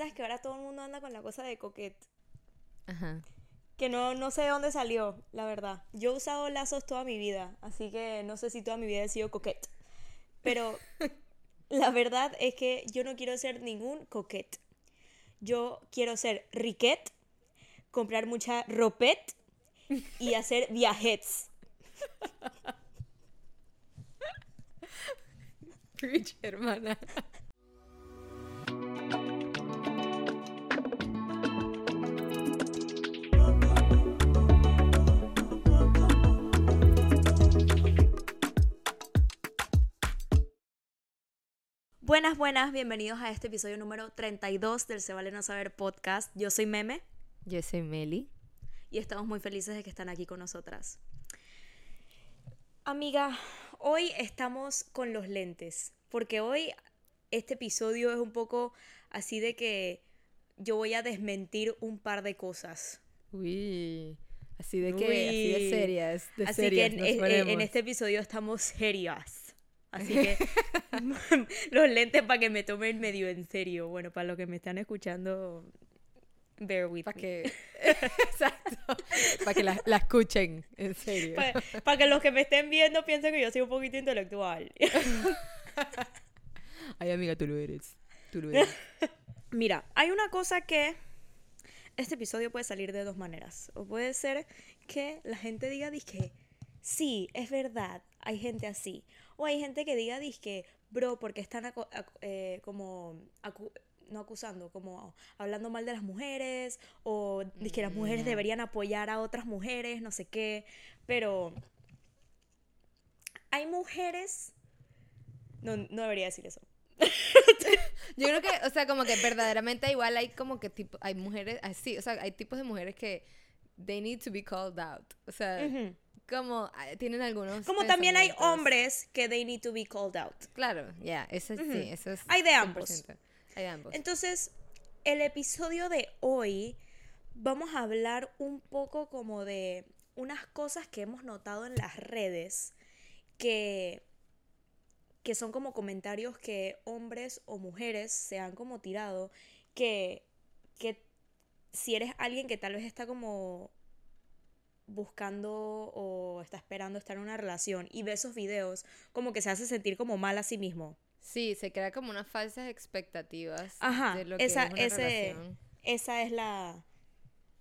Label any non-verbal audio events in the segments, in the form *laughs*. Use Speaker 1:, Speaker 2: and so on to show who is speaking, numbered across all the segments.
Speaker 1: sabes que ahora todo el mundo anda con la cosa de coquette.
Speaker 2: Ajá.
Speaker 1: Que no, no sé de dónde salió, la verdad. Yo he usado lazos toda mi vida, así que no sé si toda mi vida he sido coquette. Pero *laughs* la verdad es que yo no quiero ser ningún coquette. Yo quiero ser riquet, comprar mucha ropet y *laughs* hacer viajes.
Speaker 2: Preach, hermana.
Speaker 1: Buenas, buenas, bienvenidos a este episodio número 32 del Se Vale No Saber podcast. Yo soy Meme
Speaker 2: Yo soy Meli.
Speaker 1: y estamos muy felices de que están aquí con nosotras. Amiga, hoy estamos con los lentes, porque hoy este episodio es un poco así de que yo voy a desmentir un par de cosas.
Speaker 2: Uy. Así de que, así de serias. De
Speaker 1: Así
Speaker 2: serias
Speaker 1: que en,
Speaker 2: nos
Speaker 1: en- en este episodio estamos serias. Así que *laughs* los lentes para que me tomen medio en serio. Bueno, para los que me están escuchando, bear with
Speaker 2: Para
Speaker 1: me.
Speaker 2: que. *laughs* Exacto. Para que la, la escuchen, en serio.
Speaker 1: Para que los que me estén viendo piensen que yo soy un poquito intelectual. *laughs*
Speaker 2: Ay, amiga, tú lo eres. Tú lo eres.
Speaker 1: Mira, hay una cosa que este episodio puede salir de dos maneras. O puede ser que la gente diga, disque, sí, es verdad, hay gente así. O hay gente que diga, disque, bro, porque están acu- acu- eh, como, acu- no acusando, como hablando mal de las mujeres. O que las mujeres
Speaker 2: Mm.
Speaker 1: deberían apoyar a otras mujeres, no sé qué. Pero hay mujeres... No, no debería decir eso. *laughs*
Speaker 2: Yo creo que, o sea, como que verdaderamente igual hay como que tipo, hay mujeres así, o sea, hay tipos de mujeres que they need to be called out. O sea. Como ah, tienen algunos.
Speaker 1: Como también hay hombres que they need to be called out.
Speaker 2: Claro, ya, eso
Speaker 1: Ujú.
Speaker 2: sí, eso es.
Speaker 1: Hay de ambos.
Speaker 2: 100%. Hay de ambos.
Speaker 1: Entonces, el episodio de hoy vamos a hablar un poco como de unas cosas que hemos notado en las redes que que son como comentarios que hombres o mujeres se han como tirado que que si eres alguien que tal vez está como buscando o está esperando estar en una relación y ve esos videos, como que se hace sentir como mal a sí mismo.
Speaker 2: Sí, se crea como unas falsas expectativas
Speaker 1: Ajá,
Speaker 2: de lo que
Speaker 1: esa,
Speaker 2: es una
Speaker 1: ese,
Speaker 2: relación.
Speaker 1: esa es la,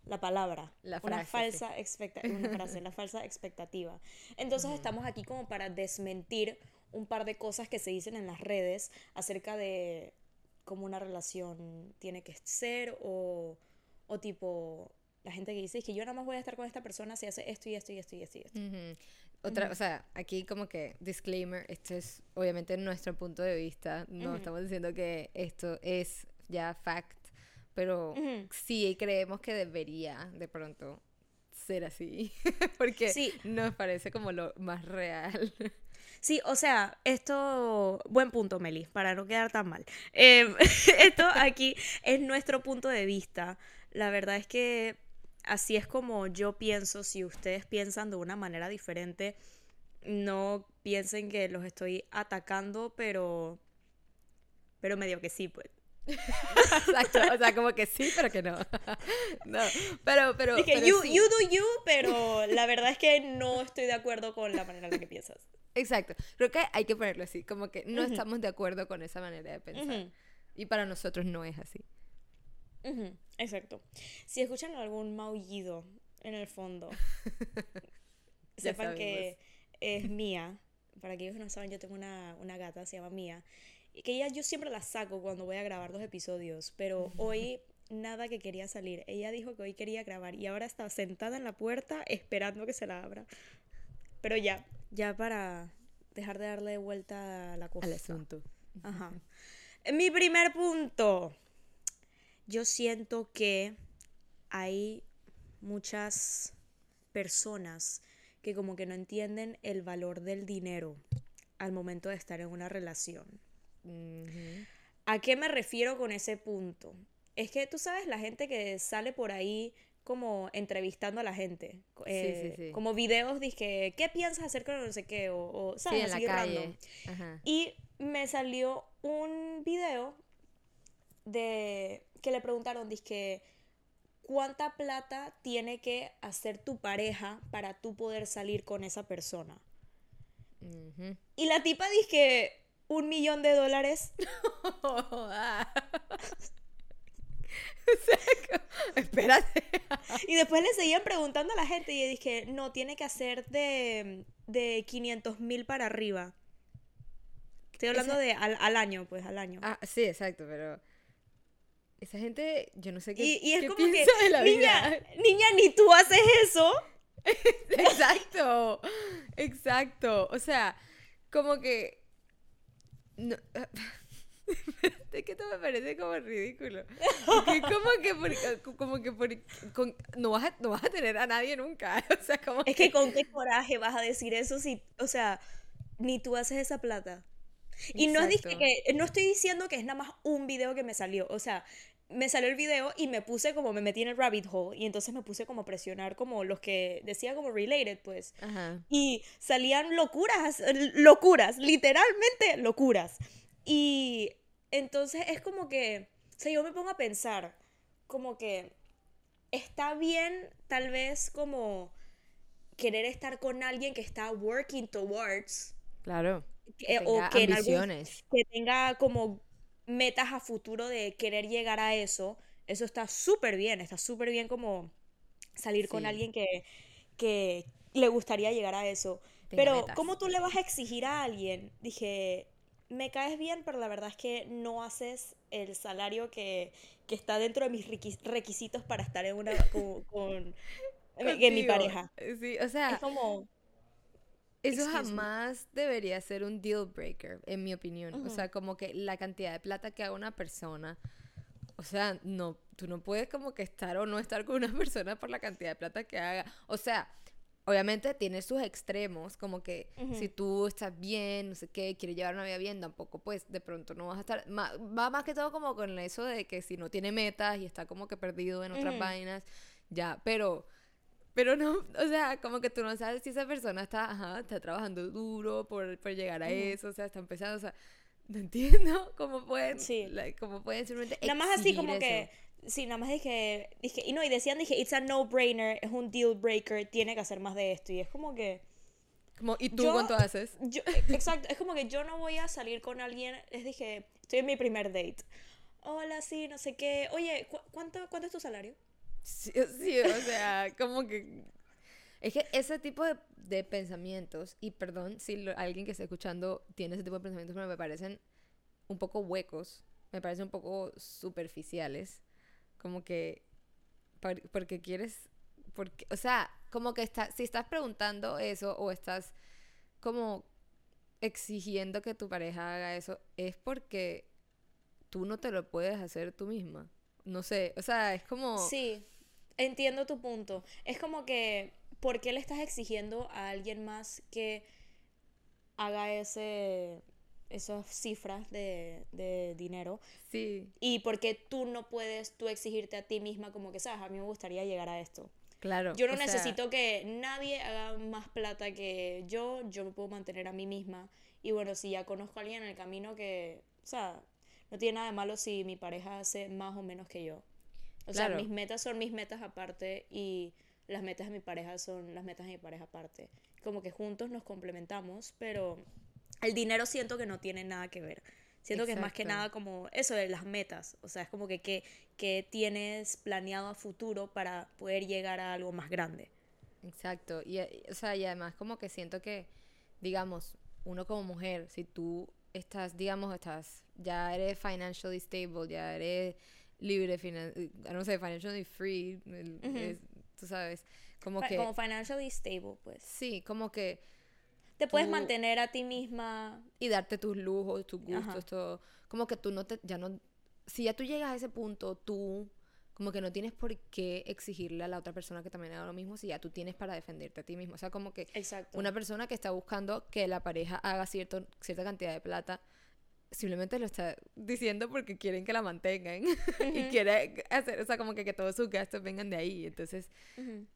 Speaker 1: la palabra.
Speaker 2: La
Speaker 1: una
Speaker 2: sí.
Speaker 1: falsa expecta- una *laughs* frase, la falsa expectativa. Entonces estamos aquí como para desmentir un par de cosas que se dicen en las redes acerca de cómo una relación tiene que ser o, o tipo la gente que dice "Es que yo nada más voy a estar con esta persona si hace esto y esto y esto y esto y esto.
Speaker 2: Ujú. Otra, o sea, aquí como que disclaimer, este es obviamente nuestro punto de vista, no
Speaker 1: Ujú.
Speaker 2: estamos diciendo que esto es ya fact, pero sí creemos que debería de pronto ser así, *laughs* porque
Speaker 1: Sí.
Speaker 2: nos parece como lo más real.
Speaker 1: Sí, o sea, esto, buen punto, Meli, para no quedar tan mal. Eh, *laughs* esto aquí es nuestro punto de vista. La verdad es que así es como yo pienso. Si ustedes piensan de una manera diferente, no piensen que los estoy atacando, pero, pero medio que sí, pues. *laughs*
Speaker 2: Exacto, o sea, como que sí, pero que no. *laughs* no, pero, pero,
Speaker 1: Dije,
Speaker 2: pero
Speaker 1: you,
Speaker 2: sí.
Speaker 1: you do you, pero la verdad es que no estoy de acuerdo con la manera en la que piensas.
Speaker 2: Exacto, creo que hay que ponerlo así, como que no
Speaker 1: Ujú.
Speaker 2: estamos de acuerdo con esa manera de pensar.
Speaker 1: Ujú.
Speaker 2: Y para nosotros no es así.
Speaker 1: Exacto. Si escuchan algún maullido en el fondo, *laughs* sepan que es Mía. Para aquellos que no saben, yo tengo una, una gata, se llama Mía. Y que ella yo siempre la saco cuando voy a grabar los episodios, pero hoy nada que quería salir. Ella dijo que hoy quería grabar y ahora está sentada en la puerta esperando que se la abra. Pero ya, ya para dejar de darle vuelta a la cosa.
Speaker 2: Al asunto.
Speaker 1: Ajá. Mi primer punto. Yo siento que hay muchas personas que como que no entienden el valor del dinero al momento de estar en una relación. ¿A qué me refiero con ese punto? Es que tú sabes la gente que sale por ahí como entrevistando a la gente. eh,
Speaker 2: sí, sí.
Speaker 1: Como videos, dije, ¿qué piensas acerca de no sé qué? O, o,
Speaker 2: Sí,
Speaker 1: ¿sabes?
Speaker 2: en la
Speaker 1: Así
Speaker 2: calle.
Speaker 1: random.
Speaker 2: Ajá.
Speaker 1: Y me salió un video de que le preguntaron, que ¿cuánta plata tiene que hacer tu pareja para tú poder salir con esa persona? Y la tipa dice un millón de dólares. *laughs* *laughs* *laughs*
Speaker 2: espérate.
Speaker 1: y después le seguían preguntando a la gente y dije, no, tiene que hacer de, de 500 mil para arriba. Estoy hablando de al, año, pues, al año.
Speaker 2: Ah, sí, exacto, pero... Esa gente, yo no sé qué,
Speaker 1: y, es como que, niña, *laughs* niña, ni tú haces eso.
Speaker 2: exacto, exacto. O sea, como que... No, *laughs* es que esto me parece como ridículo. Porque como que, por, como que por, no, vas a, no vas a tener a nadie nunca. *laughs* O sea, como
Speaker 1: es que, con qué coraje vas a decir eso si, o sea, ni tú haces esa plata. Y no, es que, no estoy diciendo que es nada más un video que me salió. O sea, me salió el video y me puse como, me metí en el rabbit hole y entonces me puse como a presionar como los que decía como related, pues. Y salían locuras, locuras, literalmente locuras. Y entonces es como que, o sea, yo me pongo a pensar, como que está bien tal vez como querer estar con alguien que está working towards.
Speaker 2: Claro.
Speaker 1: Que, o que, que tenga como metas a futuro de querer llegar a eso. Eso está súper bien, está súper bien como salir con alguien que, que le gustaría llegar a eso. Pero, ¿cómo tú le vas a exigir a alguien? Dije, me caes bien, pero la verdad es que no haces el salario que, está dentro de mis requisitos para estar en una con, mi pareja.
Speaker 2: Sí, o sea,
Speaker 1: es como
Speaker 2: eso jamás debería ser un deal breaker, en mi opinión. O sea, como que la cantidad de plata que haga una persona, o sea, no, tú no puedes como que estar o no estar con una *laughs* persona por la cantidad de plata que haga. O sea, obviamente tiene sus extremos, como que si tú estás bien, no sé qué, quieres llevar una vida bien, tampoco pues de pronto no vas a estar, va más que todo como con eso de que si no tiene metas y está como que perdido en otras vainas, ya, pero... Pero no, o sea, como que tú no sabes si esa persona está, ajá, está trabajando duro por, por llegar a eso, o sea, está empezando, o sea, *laughs* no entiendo cómo pueden, sí. cómo pueden simplemente
Speaker 1: Nada más así como que Sí, nada más dije, dije, y no, y decían, dije, it's a no-brainer, es un deal breaker, tiene que hacer más de esto. Y es como que...
Speaker 2: Como, ¿Y tú cuánto haces? *laughs*
Speaker 1: Yo, exacto, es como que yo no voy a salir con alguien, les dije, estoy en mi primer date. Hola, sí, no sé qué. Oye, cuánto, ¿cuánto es tu salario?
Speaker 2: Sí, sí, o sea, como que... Es que ese tipo de, pensamientos, y perdón si alguien que está escuchando tiene ese tipo de pensamientos, pero me parecen un poco huecos, me parecen un poco superficiales como que, porque quieres, porque, o sea, como que está, si estás preguntando eso o estás como exigiendo que tu pareja haga eso, es porque tú no te lo puedes hacer tú misma. No sé, o sea, es como...
Speaker 1: Sí, entiendo tu punto. Es como que, ¿por qué le estás exigiendo a alguien más que haga ese esas cifras de, de, dinero.
Speaker 2: Sí.
Speaker 1: Y porque tú no puedes tú exigirte a ti misma como que, sabes, a mí me gustaría llegar a esto.
Speaker 2: Claro.
Speaker 1: Yo no necesito que nadie haga más plata que yo, yo me puedo mantener a mí misma. Y bueno, si ya conozco a alguien en el camino que, o sea, no tiene nada de malo si mi pareja hace más o menos que yo. O sea, mis metas son mis metas aparte y las metas de mi pareja son las metas de mi pareja aparte. Como que juntos nos complementamos, pero el dinero siento que no tiene nada que ver. Siento que es más que nada como eso de las metas. O sea, es como que, que, tienes planeado a futuro para poder llegar a algo más grande.
Speaker 2: Exacto. Y, o sea, y además como que siento que, digamos, uno como mujer, si tú estás, digamos, estás, ya eres financially stable, ya eres libre, eh, no sé, financially free, tú sabes, como que...
Speaker 1: Como financially stable, pues.
Speaker 2: Sí, como que
Speaker 1: te puedes mantener a ti misma.
Speaker 2: Y darte tus lujos, tus gustos, todo. Como que tú no te, ya no, si ya tú llegas a ese punto, tú como que no tienes por qué exigirle a la otra persona que también haga lo mismo si ya tú tienes para defenderte a ti mismo. O sea, como que una persona que está buscando que la pareja haga cierto, cierta cantidad de plata, simplemente lo está diciendo porque quieren que la mantengan *laughs* y quiere hacer, o sea, como que, que todos sus gastos vengan de ahí. Entonces,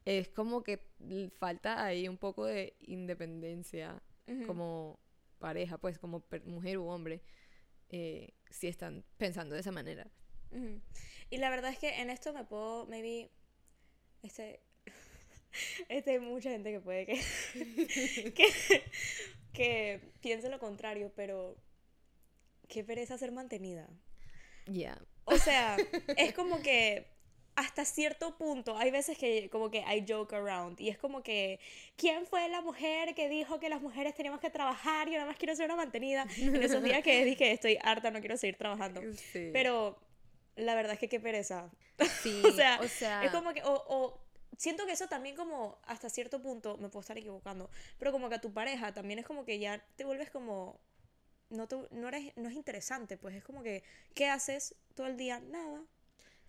Speaker 2: es como que falta ahí un poco de independencia como pareja, pues como mujer u hombre, eh, si están pensando de esa manera.
Speaker 1: Y la verdad es que en esto me puedo, maybe, este, *laughs* este hay mucha gente que puede que, *laughs* que, que piense lo contrario, pero qué pereza ser mantenida.
Speaker 2: Ya.
Speaker 1: O sea, es como que hasta cierto punto, hay veces que como que hay joke around y es como que, ¿quién fue la mujer que dijo que las mujeres teníamos que trabajar y yo nada más quiero ser una mantenida? En esos días que dije, estoy harta, no quiero seguir trabajando. Pero la verdad es que qué pereza. Sí, *laughs* o, sea, es como que, o, o, siento que eso también como hasta cierto punto, me puedo estar equivocando, pero como que a tu pareja también es como que ya te vuelves como no, no, eres, no es interesante, pues es como que, ¿qué haces todo el día? Nada.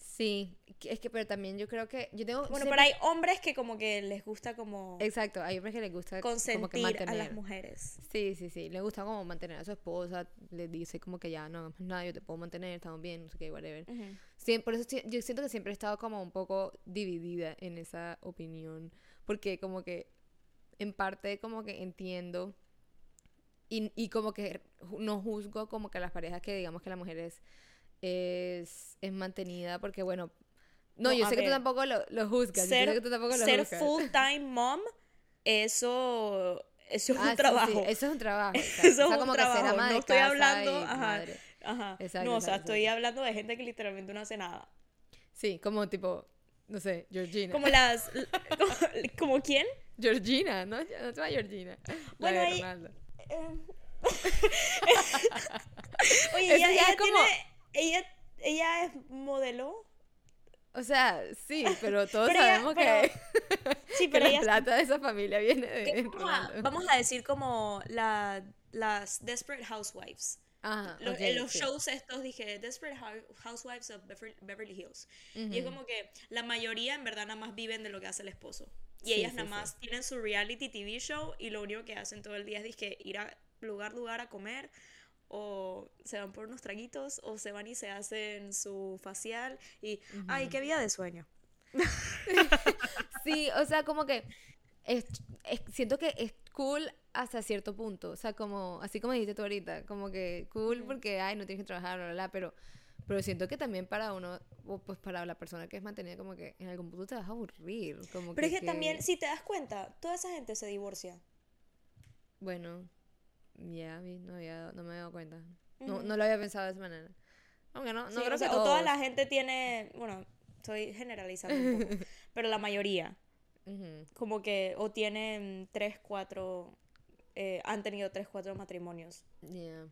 Speaker 2: Sí, es que, pero también yo creo que, yo tengo...
Speaker 1: Bueno, pero hay hombres que como que les gusta como...
Speaker 2: Exacto, hay hombres que les gusta
Speaker 1: consentir como que mantener. a las mujeres.
Speaker 2: Sí, sí, sí, les gusta como mantener a su esposa, les dice como que ya, no, nada, yo te puedo mantener, estamos bien, no sé qué, whatever. por eso yo siento que siempre he estado como un poco dividida en esa opinión, porque como que en parte como que entiendo y, y como que no juzgo como que las parejas que digamos que la mujer es, es, mantenida porque bueno, no, yo sé que tú tampoco lo, lo juzgas.
Speaker 1: Ser,
Speaker 2: yo sé que tú tampoco lo
Speaker 1: ser full time mom, eso, eso es un ah, trabajo.
Speaker 2: eso es un trabajo. *laughs*
Speaker 1: eso es un como trabajo. Que no estoy hablando, ajá, ajá. no, o sea, estoy hablando de gente que literalmente no hace nada.
Speaker 2: Sí, como tipo, no sé, Georgina.
Speaker 1: Como las, *laughs* *laughs* como, quién?
Speaker 2: Georgina, ¿no? No te va Georgina. Bueno, la de Ronaldo. Em,
Speaker 1: Oye, ella, ella, tiene, ella, ella es modelo.
Speaker 2: O sea, sí, pero *laughs* todos sabemos que, *laughs* sí, pero la plata de esa familia viene de *laughs*
Speaker 1: vamos a, vamos a, decir como la, las Desperate Housewives. Ajá, en los shows estos dije Desperate Housewives of Beverly Hills. Y es como que la mayoría en verdad nada más viven de lo que hace el esposo. Y ellas nada más tienen su reality TV show y lo único que hacen todo el día es que ir a lugar lugar a comer o se van por unos traguitos o se van y se hacen su facial y ay qué vida de sueño *laughs*
Speaker 2: sí o sea como que es, siento que es cool hasta cierto punto o sea como así como dijiste tú ahorita como que cool porque ay no tienes que trabajar bla, bla, bla pero pero siento que también para uno, pues para la persona que es mantenida, como que en algún punto te vas a aburrir. Como
Speaker 1: pero es que, también, si te das cuenta, toda esa gente se divorcia.
Speaker 2: Bueno, ya, no, no me he dado cuenta. no, no lo había pensado de esa manera. Aunque no, no creo que
Speaker 1: toda la gente tiene, bueno, estoy generalizando un poco, *laughs* pero la mayoría. Como que o tienen tres, cuatro, eh, han tenido tres, cuatro matrimonios.
Speaker 2: Yeah.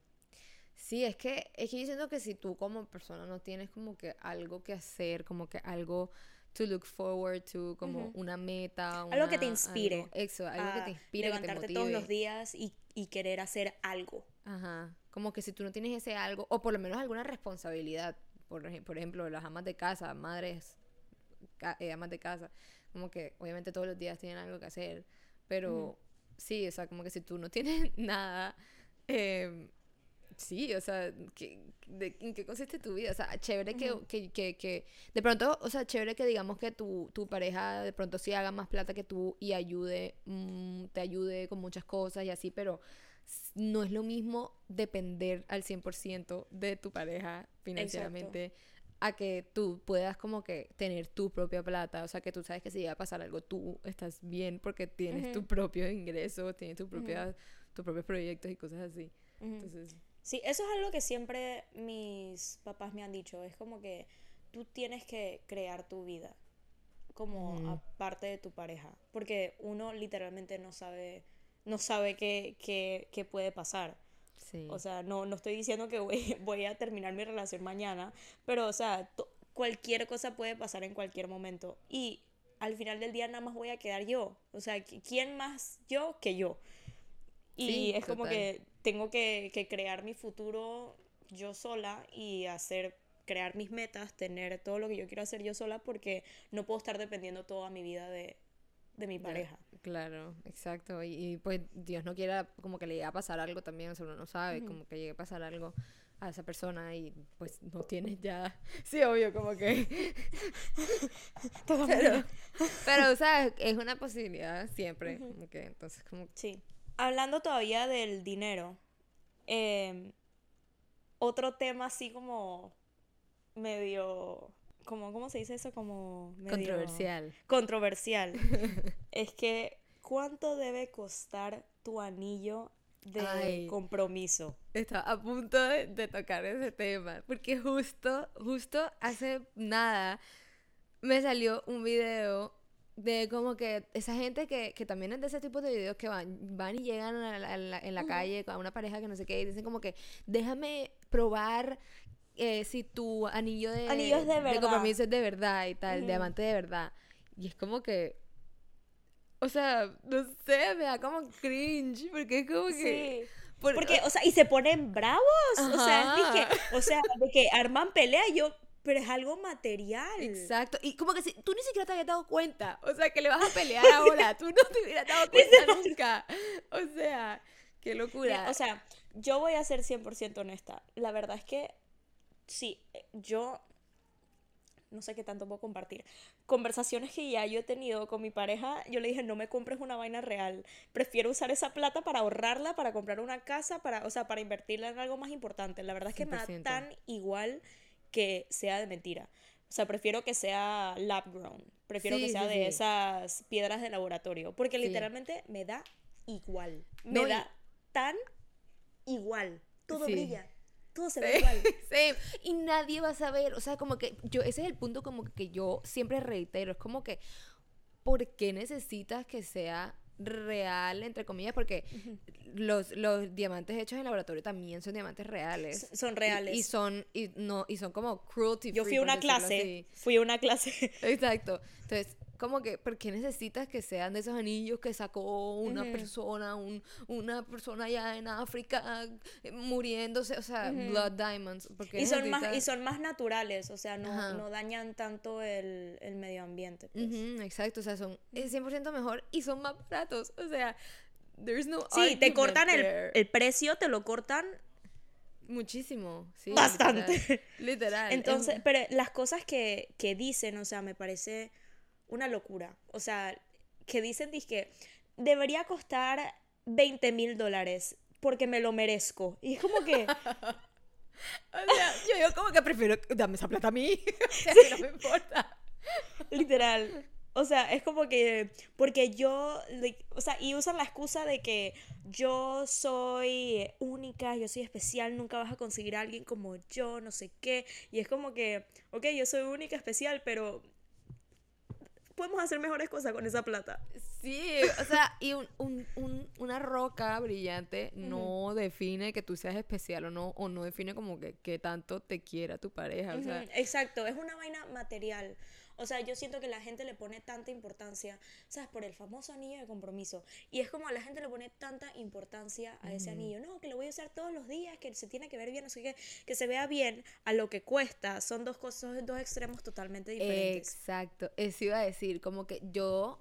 Speaker 2: Sí, es que, es que yo siento que si tú como persona no tienes como que algo que hacer, como que algo to look forward to, como una meta.
Speaker 1: algo que te inspire.
Speaker 2: Algo, eso, algo que te inspire.
Speaker 1: Levantarte todos los días y, y, querer hacer algo.
Speaker 2: Ajá. Como que si tú no tienes ese algo, o por lo menos alguna responsabilidad, por, por ejemplo, las amas de casa, madres, eh, amas de casa, como que obviamente todos los días tienen algo que hacer, pero sí, o sea, como que si tú no tienes *laughs* nada, eh, Sí, o sea, de, ¿en qué consiste tu vida? O sea, chévere que, que, que, que, de pronto, o sea, chévere que digamos que tu, tu pareja de pronto sí haga más plata que tú y ayude, mm, te ayude con muchas cosas y así, pero no es lo mismo depender al 100% de tu pareja financieramente a que tú puedas como que tener tu propia plata, o sea, que tú sabes que si llega a pasar algo, tú estás bien porque tienes tu propio ingreso, tienes tu propia, tus propios proyectos y cosas así. Entonces...
Speaker 1: Sí, eso es algo que siempre mis papás me han dicho. Es como que tú tienes que crear tu vida como aparte de tu pareja. Porque uno literalmente no sabe, no sabe qué, qué, qué puede pasar. Sí. O sea, no, no estoy diciendo que voy, *laughs* voy a terminar mi relación mañana, pero o sea, cualquier cosa puede pasar en cualquier momento. Y al final del día nada más voy a quedar yo. O sea, ¿quién más yo que yo? Y es como que tengo que, crear mi futuro yo sola y hacer crear mis metas, tener todo lo que yo quiero hacer yo sola porque no puedo estar dependiendo toda mi vida de, mi pareja.
Speaker 2: Claro, exacto. Y, pues Dios no quiera como que le llegue a pasar algo también, o sea, uno no sabe, como que llegue a pasar algo a esa persona y pues no tienes ya... *laughs* Sí, obvio, como que... *laughs* pero, pero, sea, es una posibilidad siempre. entonces como...
Speaker 1: Sí hablando todavía del dinero, em, otro tema así como medio como, ¿cómo se dice eso? Como
Speaker 2: controversial.
Speaker 1: Controversial. *laughs* es que, ¿cuánto debe costar tu anillo de compromiso?
Speaker 2: Estaba a punto de, de, tocar ese tema, porque justo, justo hace nada me salió un video de como que esa gente que, que también es de ese tipo de videos que van, van y llegan en la calle con una pareja que no sé qué y dicen como que déjame probar eh, si tu anillo de,
Speaker 1: de,
Speaker 2: compromiso es de verdad y tal, diamante de verdad. Y es como que. O sea, no sé, me da como cringe, porque es como que.
Speaker 1: porque, o sea, y se ponen bravos. O sea, que, o sea, de que arman pelea yo, pero es algo material.
Speaker 2: Exacto. Y como que si, tú ni siquiera te habías dado cuenta. O sea, que le vas a *laughs* pelear ahora. tú no te hubieras dado cuenta nunca. O sea, qué locura.
Speaker 1: O sea, yo voy a ser 100% honesta. La verdad es que sí, yo no sé qué tanto puedo compartir. Conversaciones que ya yo he tenido con mi pareja, yo le dije, no me compres una vaina real. Prefiero usar esa plata para ahorrarla, para comprar una casa, para, o sea, para invertirla en algo más importante. La verdad es que me da tan igual que sea de mentira. O sea, prefiero que sea lab grown. Prefiero que sea de esas piedras de laboratorio. Porque literalmente me da igual. Me da tan igual. Todo brilla todo se ve igual. *laughs*
Speaker 2: Sí. Y nadie va a saber, o sea, como que yo, ese es el punto como que yo siempre reitero, es como que, ¿por qué necesitas que sea real, entre comillas? Porque los, los diamantes hechos en laboratorio también son diamantes reales.
Speaker 1: son reales.
Speaker 2: Y, son, y, no, y son como cruelty
Speaker 1: Yo fui a una clase, fui a una clase.
Speaker 2: Exacto. Entonces, como que, ¿por qué necesitas que sean de esos anillos que sacó una persona, un, una persona allá en África eh, muriéndose? O sea, Blood Diamonds.
Speaker 1: y, son más, y son más naturales, o sea, no, no dañan tanto el, el medio ambiente. Pues.
Speaker 2: exacto, o sea, son 100% mejor y son más baratos. O sea, there's no.
Speaker 1: Sí, te cortan el, el precio, te lo cortan
Speaker 2: Muchísimo, sí.
Speaker 1: Bastante.
Speaker 2: Literal.
Speaker 1: Entonces, pero las cosas que, que, dicen, o sea, me parece una locura. O sea, que dicen que debería costar 20 mil dólares porque me lo merezco. Y es como que... *laughs* *laughs*
Speaker 2: o sea, yo, como que prefiero, dame esa plata a mí. *laughs* no me importa.
Speaker 1: Literal. O sea, es como que, porque yo, o sea, y usan la excusa de que yo soy única, yo soy especial, nunca vas a conseguir a alguien como yo, no sé qué. Y es como que, ok, yo soy única, especial, pero podemos hacer mejores cosas con esa plata.
Speaker 2: Sí, o sea, y un, un, una roca brillante no define que tú seas especial o no, o no define como que, que tanto te quiera tu pareja. o sea.
Speaker 1: Exacto, es una vaina material. O sea, yo siento que la gente le pone tanta importancia, ¿sabes? Por el famoso anillo de compromiso. Y es como la gente le pone tanta importancia a ese anillo. No, que lo voy a usar todos los días, que se tiene que ver bien, no sé qué, que se vea bien a lo que cuesta. Son dos cosas, dos extremos totalmente diferentes.
Speaker 2: Exacto. Eso iba a decir, como que yo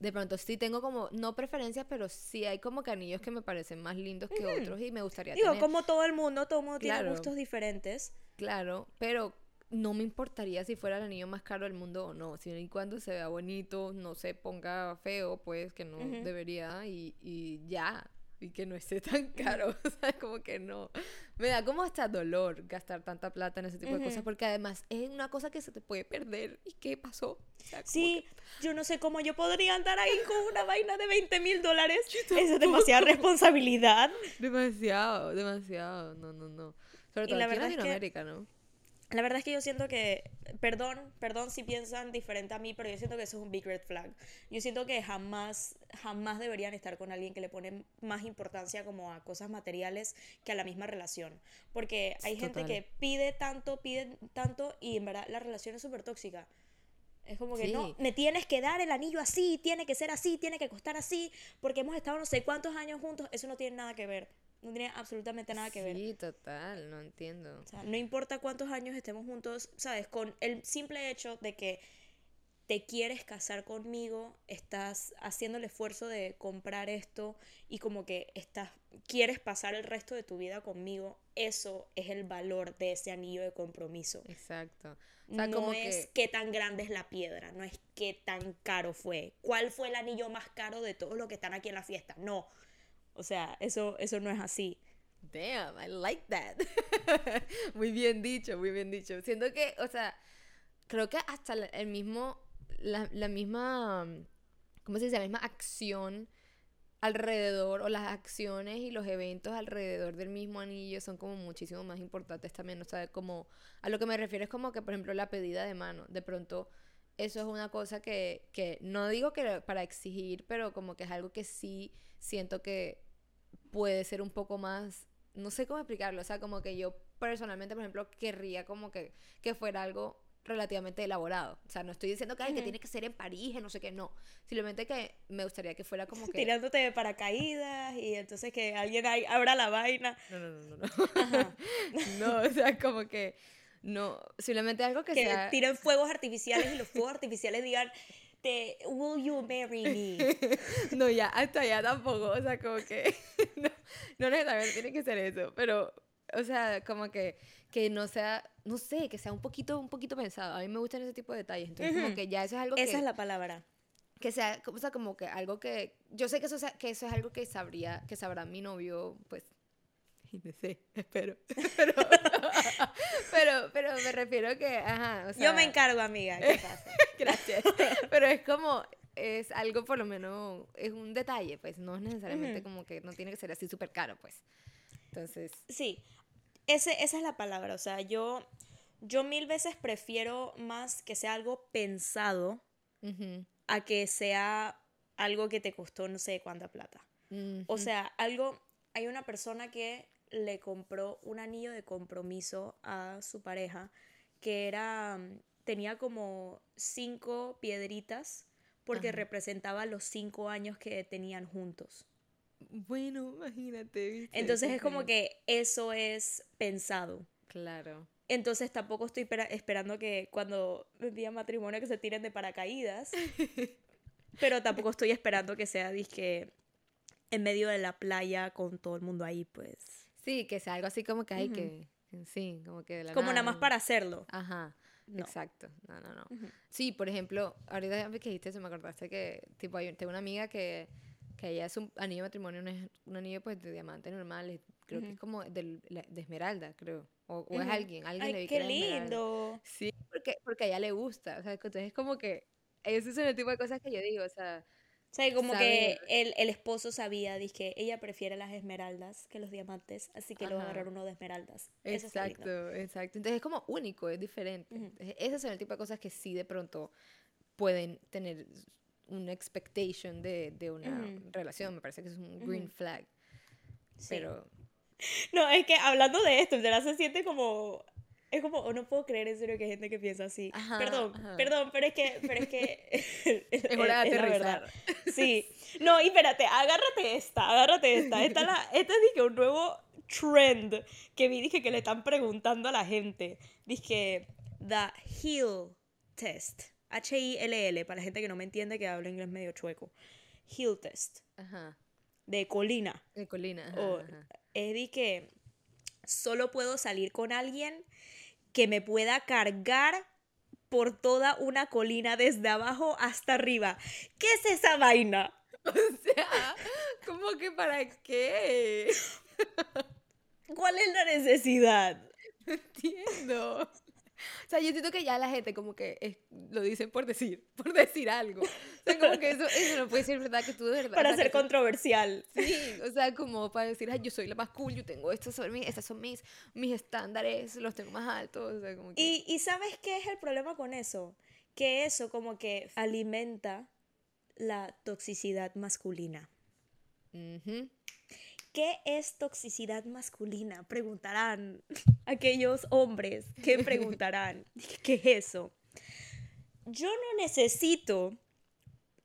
Speaker 2: de pronto sí tengo como, no preferencias, pero sí hay como que anillos que me parecen más lindos que otros y me gustaría
Speaker 1: Digo, como todo el mundo, todo el mundo tiene gustos diferentes.
Speaker 2: Claro, pero no me importaría si fuera el anillo más caro del mundo o no, si y cuando se vea bonito, no se ponga feo, pues que no debería y, y ya, y que no esté *laughs* tan caro, o sea, como que no. Me da como hasta dolor gastar tanta plata en ese tipo de cosas, porque además es una cosa que se te puede perder. ¿Y qué pasó?
Speaker 1: sí, yo no sé cómo yo podría andar ahí con una vaina de 20 mil dólares. Es demasiada responsabilidad.
Speaker 2: Demasiado, demasiado, no, no, no. Sobre todo aquí en Latinoamérica, ¿no?
Speaker 1: La verdad es que yo siento que, perdón, perdón si piensan diferente a mí, pero yo siento que eso es un big red flag. Yo siento que jamás, jamás deberían estar con alguien que le pone más importancia como a cosas materiales que a la misma relación. Porque hay gente que pide tanto, pide tanto y en verdad la relación es súper tóxica. Es como que no, me tienes que dar el anillo así, tiene que ser así, tiene que costar así, porque hemos estado no sé cuántos años juntos, eso no tiene nada que ver. No tiene absolutamente nada que ver.
Speaker 2: Sí, total, no entiendo.
Speaker 1: O sea, no importa cuántos años estemos juntos, ¿sabes? Con el simple hecho de que te quieres casar conmigo, estás haciendo el esfuerzo de comprar esto y como que estás quieres pasar el resto de tu vida conmigo, eso es el valor de ese anillo de compromiso.
Speaker 2: Exacto.
Speaker 1: no es qué tan grande es la piedra, no es qué tan caro fue, cuál fue el anillo más caro de todos los que están aquí en la fiesta, no, o sea, eso, eso no es así.
Speaker 2: Damn, I like that. *laughs* muy bien dicho, muy bien dicho. Siento que, o sea, creo que hasta el mismo, la, la misma, ¿cómo se dice? La misma acción alrededor o las acciones y los eventos alrededor del mismo anillo son como muchísimo más importantes también, o sea, como a lo que me refiero es como que por ejemplo la pedida de mano, de pronto eso es una cosa que, que no digo que para exigir, pero como que es algo que sí siento que puede ser un poco más, no sé cómo explicarlo, o sea, como que yo personalmente, por ejemplo, querría como que, que fuera algo relativamente elaborado. O sea, no estoy diciendo que, que tiene que ser en París, no sé qué, no. Simplemente que me gustaría que fuera como que...
Speaker 1: Tirándote de paracaídas y entonces que alguien ahí abra la vaina.
Speaker 2: No, no, no, no. No, *laughs* no o sea, como que... No, simplemente algo que,
Speaker 1: que
Speaker 2: sea...
Speaker 1: tiren fuegos artificiales y los fuegos artificiales digan... Te, will you marry me? *laughs*
Speaker 2: no, ya, hasta allá tampoco, o sea, como que *laughs* no, no necesariamente tiene que ser eso, pero, o sea, como que que no sea, no sé, que sea un poquito, un poquito pensado. A mí me gustan ese tipo de detalles. Entonces, como que ya eso es algo
Speaker 1: Esa es la palabra.
Speaker 2: Que sea, o sea, como que algo que, yo sé que eso, que eso es algo que sabría, que sabrá mi novio, pues, *laughs* y *laughs* no sé, espero. Pero, pero, pero me refiero que, ajá, o sea,
Speaker 1: Yo me encargo, amiga, ¿qué *laughs* pasa?
Speaker 2: Gracias. Pero es como, es algo por lo menos, es un detalle, pues, no es necesariamente como que no tiene que ser así súper caro, pues. Entonces.
Speaker 1: Sí, esa es la palabra, o sea, yo, yo mil veces prefiero más que sea algo pensado a que sea algo que te costó no sé cuánta plata. O sea, algo, hay una persona que le compró un anillo de compromiso a su pareja que era, tenía como cinco piedritas porque representaba los cinco años que tenían juntos.
Speaker 2: Bueno, imagínate.
Speaker 1: Entonces es como que eso es pensado.
Speaker 2: Claro.
Speaker 1: Entonces tampoco estoy esperando que cuando día matrimonio que se tiren de paracaídas. *laughs* pero tampoco estoy esperando que sea disque en medio de la playa con todo el mundo ahí, pues.
Speaker 2: Sí, que sea algo así como que hay que. Sí, como que.
Speaker 1: como nada. más para hacerlo.
Speaker 2: Ajá. Exacto. No, no, no. Sí, por ejemplo, ahorita que dijiste eso, me acordaste que, tipo, hay, tengo una amiga que que ella es un anillo de matrimonio, no es un anillo pues de diamante normal, creo que es como de, de esmeralda, creo. O, es alguien, alguien
Speaker 1: Ay,
Speaker 2: le vi
Speaker 1: qué lindo.
Speaker 2: Sí, porque, porque a ella le gusta, o sea, entonces es como que, ese es el tipo de cosas que yo digo, o sea...
Speaker 1: O sea, como que el, el, esposo sabía, que ella prefiere las esmeraldas que los diamantes, así que le va a agarrar uno de esmeraldas.
Speaker 2: Exacto, exacto. Entonces es como único, es diferente. ese es el tipo de cosas que sí de pronto pueden tener una expectation de, de una relación. Me parece que es un green flag. Pero. *laughs*
Speaker 1: No, es que hablando de esto, de la se siente como. Es como, oh, no puedo creer en serio que hay gente que piensa así. perdón, perdón, pero es que. Pero es que *laughs* *laughs*
Speaker 2: es, hora de aterrizar.
Speaker 1: Sí. No, y espérate, agárrate esta, agárrate esta. Esta, la, esta es dije, un nuevo trend que vi, dije que le están preguntando a la gente. Dije, the heel test. H-I-L-L, para la gente que no me entiende, que habla inglés medio chueco. Hill test. Ajá. De colina.
Speaker 2: De colina.
Speaker 1: Ajá, Es de que solo puedo salir con alguien que me pueda cargar por toda una colina desde abajo hasta arriba. ¿Qué es esa vaina? *laughs*
Speaker 2: O sea, ¿cómo que para qué?
Speaker 1: ¿Cuál es la necesidad?
Speaker 2: No entiendo. O sea, yo siento que ya la gente como que lo dicen por decir, *laughs* por decir algo. O sea, como que eso, eso no puede ser verdad que tú de verdad.
Speaker 1: Para ser controversial.
Speaker 2: Sí, o sea, como para decir, ay, yo soy la más cool, yo tengo estos son mis, estos son mis, mis estándares, los tengo más altos. O sea, como que...
Speaker 1: y, y ¿sabes qué es el problema con eso? Que eso como que alimenta la toxicidad masculina. ¿Qué es toxicidad masculina? Preguntarán *laughs* aquellos hombres. ¿Qué *laughs* preguntarán? ¿Qué es eso? Yo no necesito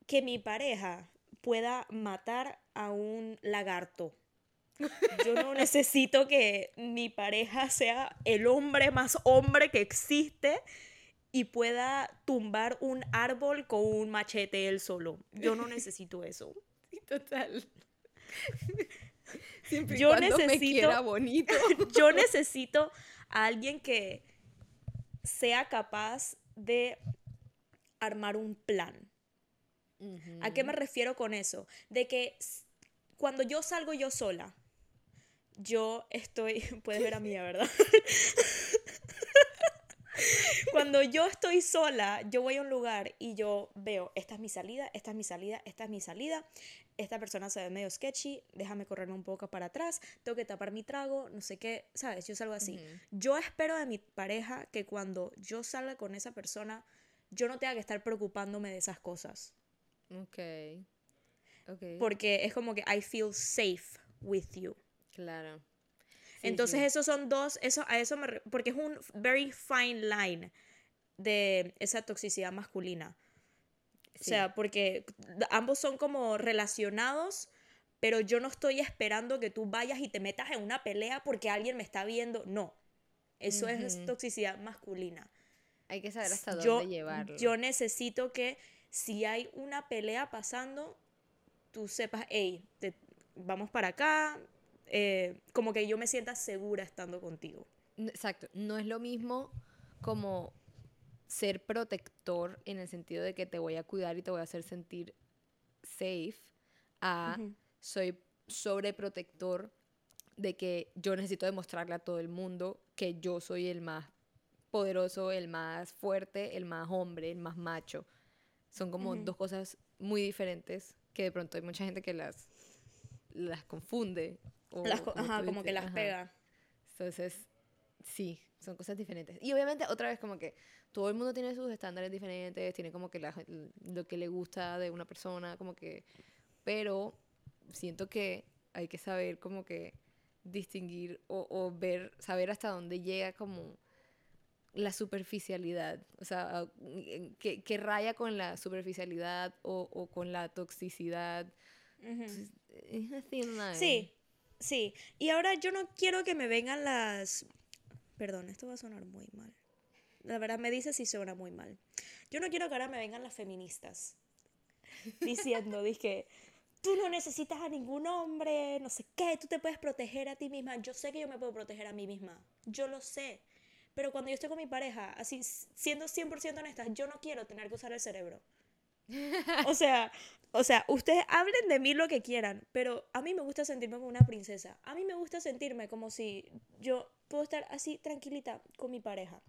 Speaker 1: que mi pareja pueda matar a un lagarto. Yo no *laughs* necesito que mi pareja sea el hombre más hombre que existe y pueda tumbar un árbol con un machete él solo. Yo no necesito eso.
Speaker 2: total yo necesito, bonito. *laughs*
Speaker 1: yo necesito a alguien que sea capaz de armar un plan. ¿A qué me refiero con eso? De que cuando yo salgo yo sola, yo estoy, *laughs* puedes ver a mí, ¿verdad? *laughs* Cuando yo estoy sola, yo voy a un lugar y yo veo, esta es mi salida, esta es mi salida, esta es mi salida, esta persona se ve medio sketchy, déjame correrme un poco para atrás, tengo que tapar mi trago, no sé qué, ¿sabes? Yo salgo así. Yo espero de mi pareja que cuando yo salga con esa persona, yo no tenga que estar preocupándome de esas cosas.
Speaker 2: Ok.
Speaker 1: okay. Porque es como que I feel safe with you.
Speaker 2: Claro.
Speaker 1: Entonces esos son dos, eso, a eso me, porque es un very fine line de esa toxicidad masculina. O sea, porque ambos son como relacionados, pero yo no estoy esperando que tú vayas y te metas en una pelea porque alguien me está viendo. No. Eso es toxicidad masculina.
Speaker 2: Hay que saber hasta dónde llevarlo.
Speaker 1: Yo necesito que si hay una pelea pasando, tú sepas, hey, vamos para acá, eh, como que yo me sienta segura estando contigo.
Speaker 2: Exacto, no es lo mismo como ser protector en el sentido de que te voy a cuidar y te voy a hacer sentir safe a soy sobreprotector de que yo necesito demostrarle a todo el mundo que yo soy el más poderoso, el más fuerte, el más hombre, el más macho. Son como dos cosas muy diferentes que de pronto hay mucha gente que las, las confunde
Speaker 1: ajá, como que las pega.
Speaker 2: Entonces, sí, son cosas diferentes. Y obviamente, otra vez, como que todo el mundo tiene sus estándares diferentes, tiene como que lo que le gusta de una persona, como que... Pero siento que hay que saber como que distinguir o, o ver, saber hasta dónde llega como la superficialidad, o sea, que, que raya con la superficialidad o, o con la toxicidad.
Speaker 1: Sí, Sí, y ahora yo no quiero que me vengan las... Perdón, esto va a sonar muy mal. La verdad me dice si suena muy mal. Yo no quiero que ahora me vengan las feministas diciendo, *laughs* dije, tú no necesitas a ningún hombre, no sé qué, tú te puedes proteger a ti misma. Yo sé que yo me puedo proteger a mí misma, yo lo sé. Pero cuando yo estoy con mi pareja, así siendo 100% honesta, yo no quiero tener que usar el cerebro. o *laughs* sea, o sea, ustedes hablen de mí lo que quieran, pero a mí me gusta sentirme como una princesa. A mí me gusta sentirme como si yo puedo estar así tranquilita con mi pareja.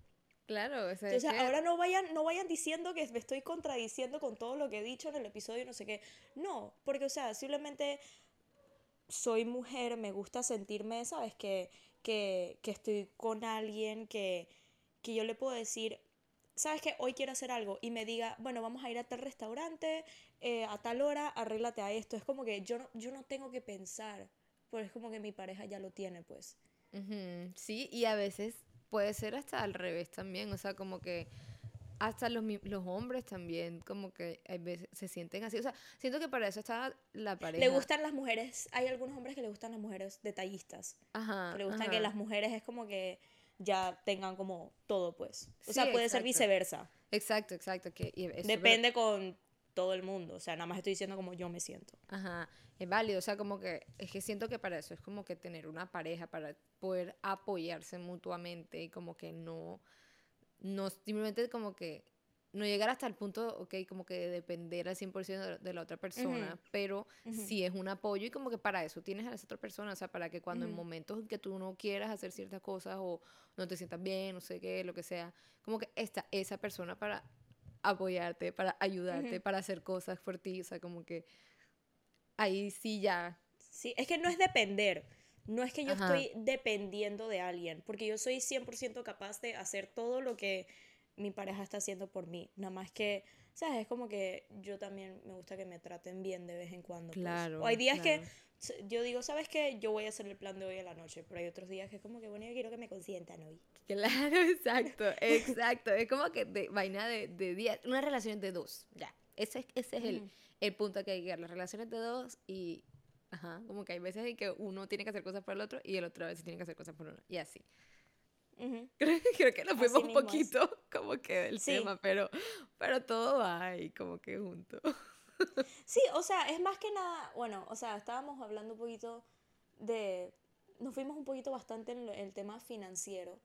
Speaker 2: Claro,
Speaker 1: o sea, ahora no vayan, no vayan diciendo que me estoy contradiciendo con todo lo que he dicho en el episodio, no sé qué. No, porque, o sea, simplemente soy mujer, me gusta sentirme, ¿sabes? Que, que, que estoy con alguien que, que yo le puedo decir, ¿sabes qué? Hoy quiero hacer algo y me diga, bueno, vamos a ir a tal restaurante, eh, a tal hora, arréglate a esto. Es como que yo no, yo no tengo que pensar, pues es como que mi pareja ya lo tiene, pues.
Speaker 2: Sí, y a veces puede ser hasta al revés también, o sea, como que hasta los, los hombres también como que a veces se sienten así. O sea, siento que para eso está la pareja.
Speaker 1: Le gustan las mujeres, hay algunos hombres que le gustan las mujeres detallistas. Ajá. Que le gustan que las mujeres es como que ya tengan como todo, pues. O sea, puede ser viceversa.
Speaker 2: Exacto, exacto. Que,
Speaker 1: Depende con todo el mundo. O sea, nada más estoy diciendo como yo me siento.
Speaker 2: Ajá. Es válido. O sea, como que es que siento que para eso es como que tener una pareja para poder apoyarse mutuamente y como que no, no simplemente como que no llegar hasta el punto, ok, como que depender al 100% de la otra persona, pero sí es un apoyo y como que para eso tienes a esa otra persona, o sea, para que cuando en momentos en que tú no quieras hacer ciertas cosas o no te sientas bien, no sé qué, lo que sea, como que está esa persona para apoyarte, para ayudarte, para hacer cosas por ti, o sea, como que ahí sí ya.
Speaker 1: Sí, es que no es depender. No es que yo estoy dependiendo de alguien, porque yo soy 100% capaz de hacer todo lo que mi pareja está haciendo por mí. Nada más que, ¿sabes? Es como que yo también me gusta que me traten bien de vez en cuando. Pues. Claro. O hay días que yo digo, ¿sabes qué? Yo voy a hacer el plan de hoy a la noche, pero hay otros días que es como que, bueno, yo quiero que me consientan hoy. *laughs*
Speaker 2: Claro, exacto, exacto. es como que de, vaina de, de día, una relación de dos, ya. Ese, ese es el, el punto que hay que llegar, las relaciones de dos y, ajá, como que hay veces en que uno tiene que hacer cosas por el otro y el otro a veces tiene que hacer cosas por uno, y así. *laughs* creo, que nos fuimos un poquito como que del tema, pero, pero todo va ahí como que junto. *laughs*
Speaker 1: sí, o sea, es más que nada, bueno, o sea, estábamos hablando un poquito de, nos fuimos un poquito bastante en el tema financiero,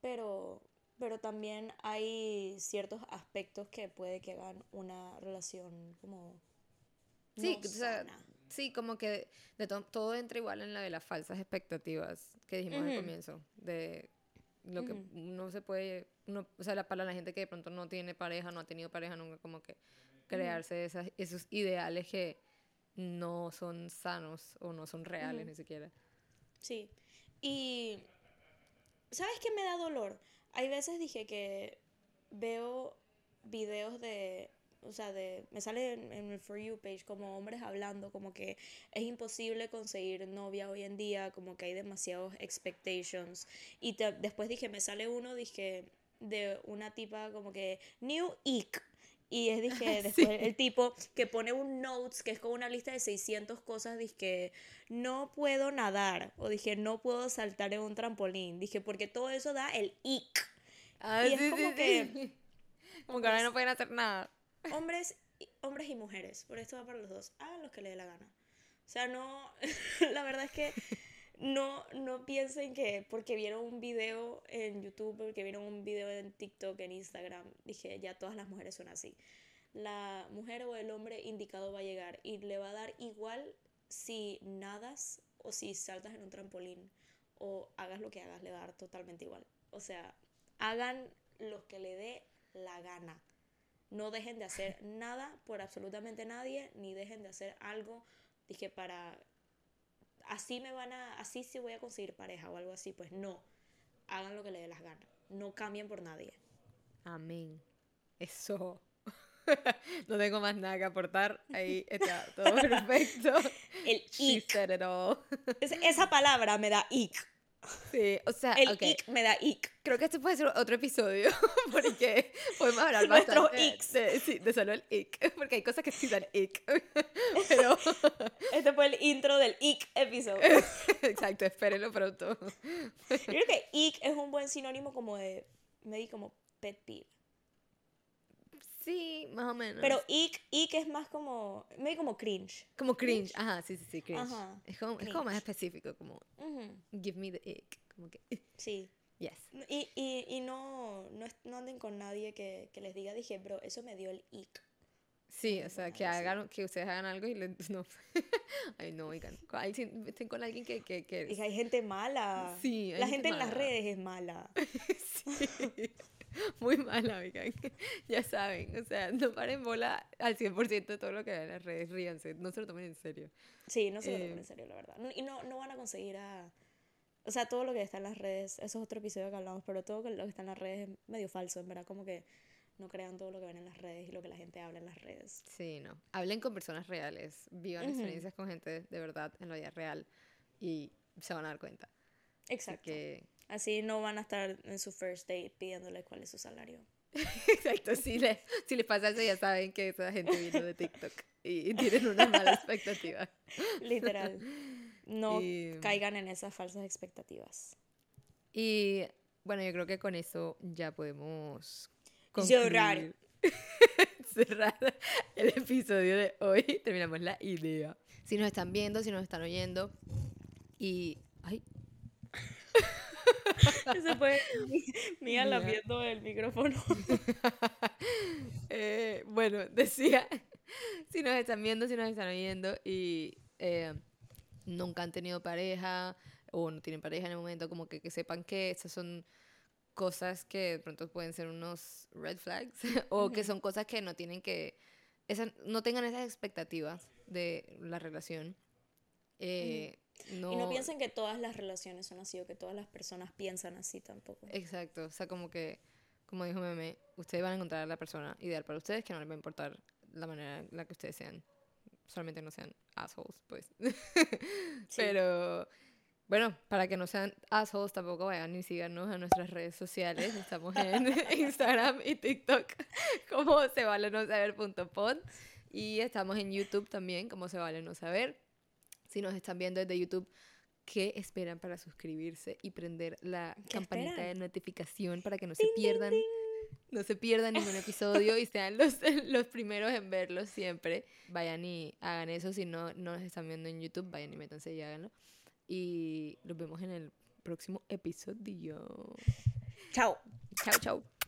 Speaker 1: pero, pero también hay ciertos aspectos que puede que hagan una relación como...
Speaker 2: Sí, o sea, Sí, como que de todo entra igual en la de las falsas expectativas que dijimos al comienzo, de lo que no se puede, no, o sea, para la gente que de pronto no tiene pareja, no ha tenido pareja nunca, como que crearse esas, esos ideales que no son sanos o no son reales ni siquiera.
Speaker 1: Sí, y ¿sabes qué me da dolor? Hay veces dije que veo videos de o sea, de, me sale en, el For You page como hombres hablando, como que es imposible conseguir novia hoy en día, como que hay demasiados expectations. Y después dije, me sale uno, dije, de una tipa como que New Ick. Y es, dije, *laughs* después el tipo que pone un notes, que es como una lista de 600 cosas, dije, no puedo nadar. O dije, no puedo saltar en un trampolín. Dije, porque todo eso da el ick. Ah, y es como que... *laughs*
Speaker 2: Como que ahora no pueden hacer nada
Speaker 1: hombres, hombres y mujeres, por esto va para los dos, hagan lo que les dé la gana. O sea, no, *laughs* la verdad es que no, no piensen que porque vieron un video en YouTube, porque vieron un video en TikTok, en Instagram, dije, ya todas las mujeres son así. La mujer o el hombre indicado va a llegar y le va a dar igual si nadas o si saltas en un trampolín o hagas lo que hagas, le va a dar totalmente igual. O sea, hagan lo que le dé la gana. No dejen de hacer *laughs* nada por absolutamente nadie, ni dejen de hacer algo, dije, para... Así me van a... Así sí voy a conseguir pareja o algo así. Pues no. Hagan lo que les dé las ganas. No cambien por nadie.
Speaker 2: Amén. Eso. *laughs* no tengo más nada que aportar. Ahí está todo *laughs* perfecto.
Speaker 1: El ick. esa palabra me da ick.
Speaker 2: Sí, o sea,
Speaker 1: el ick me da ick.
Speaker 2: Creo que este puede ser otro episodio *laughs* porque podemos hablar *laughs* Nuestro De, sí, de solo el ick, *laughs* porque hay cosas que sí dan ick. Pero
Speaker 1: este fue el intro del ick episodio.
Speaker 2: Exacto, espérenlo pronto.
Speaker 1: Yo creo que ick es un buen sinónimo como de, me di como pet peeve.
Speaker 2: Sí, más o menos.
Speaker 1: Pero ick, ick es más como, medio como cringe.
Speaker 2: Como cringe, ajá, sí, sí, sí, cringe. Ajá, es, como, es como más específico, como give me the ick, como que... *laughs*
Speaker 1: Sí.
Speaker 2: Yes.
Speaker 1: Y, y, y no, no, no, anden con nadie que, que, les diga, dije, bro, eso me dio el ick.
Speaker 2: Sí, o sea, que hagan, que ustedes hagan algo y les, *laughs* no. Ay, no, oigan, estén con alguien que, que, que...
Speaker 1: Hay gente mala. Sí, La gente, en las redes es mala. *laughs*
Speaker 2: sí. *laughs* muy mala, oigan. ya saben, o sea, no paren bola al 100% de todo lo que ven en las redes, ríanse, no se lo tomen en serio.
Speaker 1: Sí, no se lo tomen en eh, serio, la verdad. Y no, no van a conseguir a... O sea, todo lo que está en las redes, eso es otro episodio que hablamos, pero todo lo que está en las redes es medio falso, en verdad, como que no crean todo lo que ven en las redes y lo que la gente habla en las redes.
Speaker 2: Sí, no. Hablen con personas reales, vivan experiencias con gente de verdad en la vida real y se van a dar cuenta.
Speaker 1: Exacto. que Así no van a estar en su first date pidiéndole cuál es su salario. *laughs*
Speaker 2: Exacto, si les, si les pasa eso ya saben que esa gente vino de TikTok y tienen una mala expectativa.
Speaker 1: Literal. No caigan en esas falsas expectativas.
Speaker 2: Y bueno, yo creo que con eso ya podemos
Speaker 1: cerrar. *laughs*
Speaker 2: cerrar el episodio de hoy. Terminamos la idea. Si nos están viendo, si nos están oyendo y... Ay,
Speaker 1: Ese fue Mía viendo el micrófono. *laughs*
Speaker 2: Eh, bueno, *laughs* decía, si nos están viendo, si nos están oyendo y eh, nunca han tenido pareja o no tienen pareja en el momento, como que, que sepan que esas son cosas que de pronto pueden ser unos red flags *laughs* o que son cosas que no tienen que, no tengan esas expectativas de la relación. Eh,
Speaker 1: y no piensen que todas las relaciones son así o que todas las personas piensan así tampoco.
Speaker 2: Exacto, o sea, como que, como dijo Meme, ustedes van a encontrar a la persona ideal para ustedes que no les va a importar la manera en la que ustedes sean. Solamente no sean assholes, pues. *laughs* Pero, bueno, para que no sean assholes, tampoco vayan ni síganos a nuestras redes sociales. Estamos en *laughs* Instagram y TikTok como se vale no saber Y estamos en YouTube también, como se vale no saber si nos están viendo desde YouTube, ¿qué esperan para suscribirse y prender la campanita de notificación para que no se pierdan? No se pierdan ningún episodio y sean los, *laughs* los primeros en verlo siempre. Vayan y hagan eso. Si no, no nos están viendo en YouTube, vayan y métanse y háganlo. Y nos vemos en el próximo episodio.
Speaker 1: Chao.
Speaker 2: Chao, chao.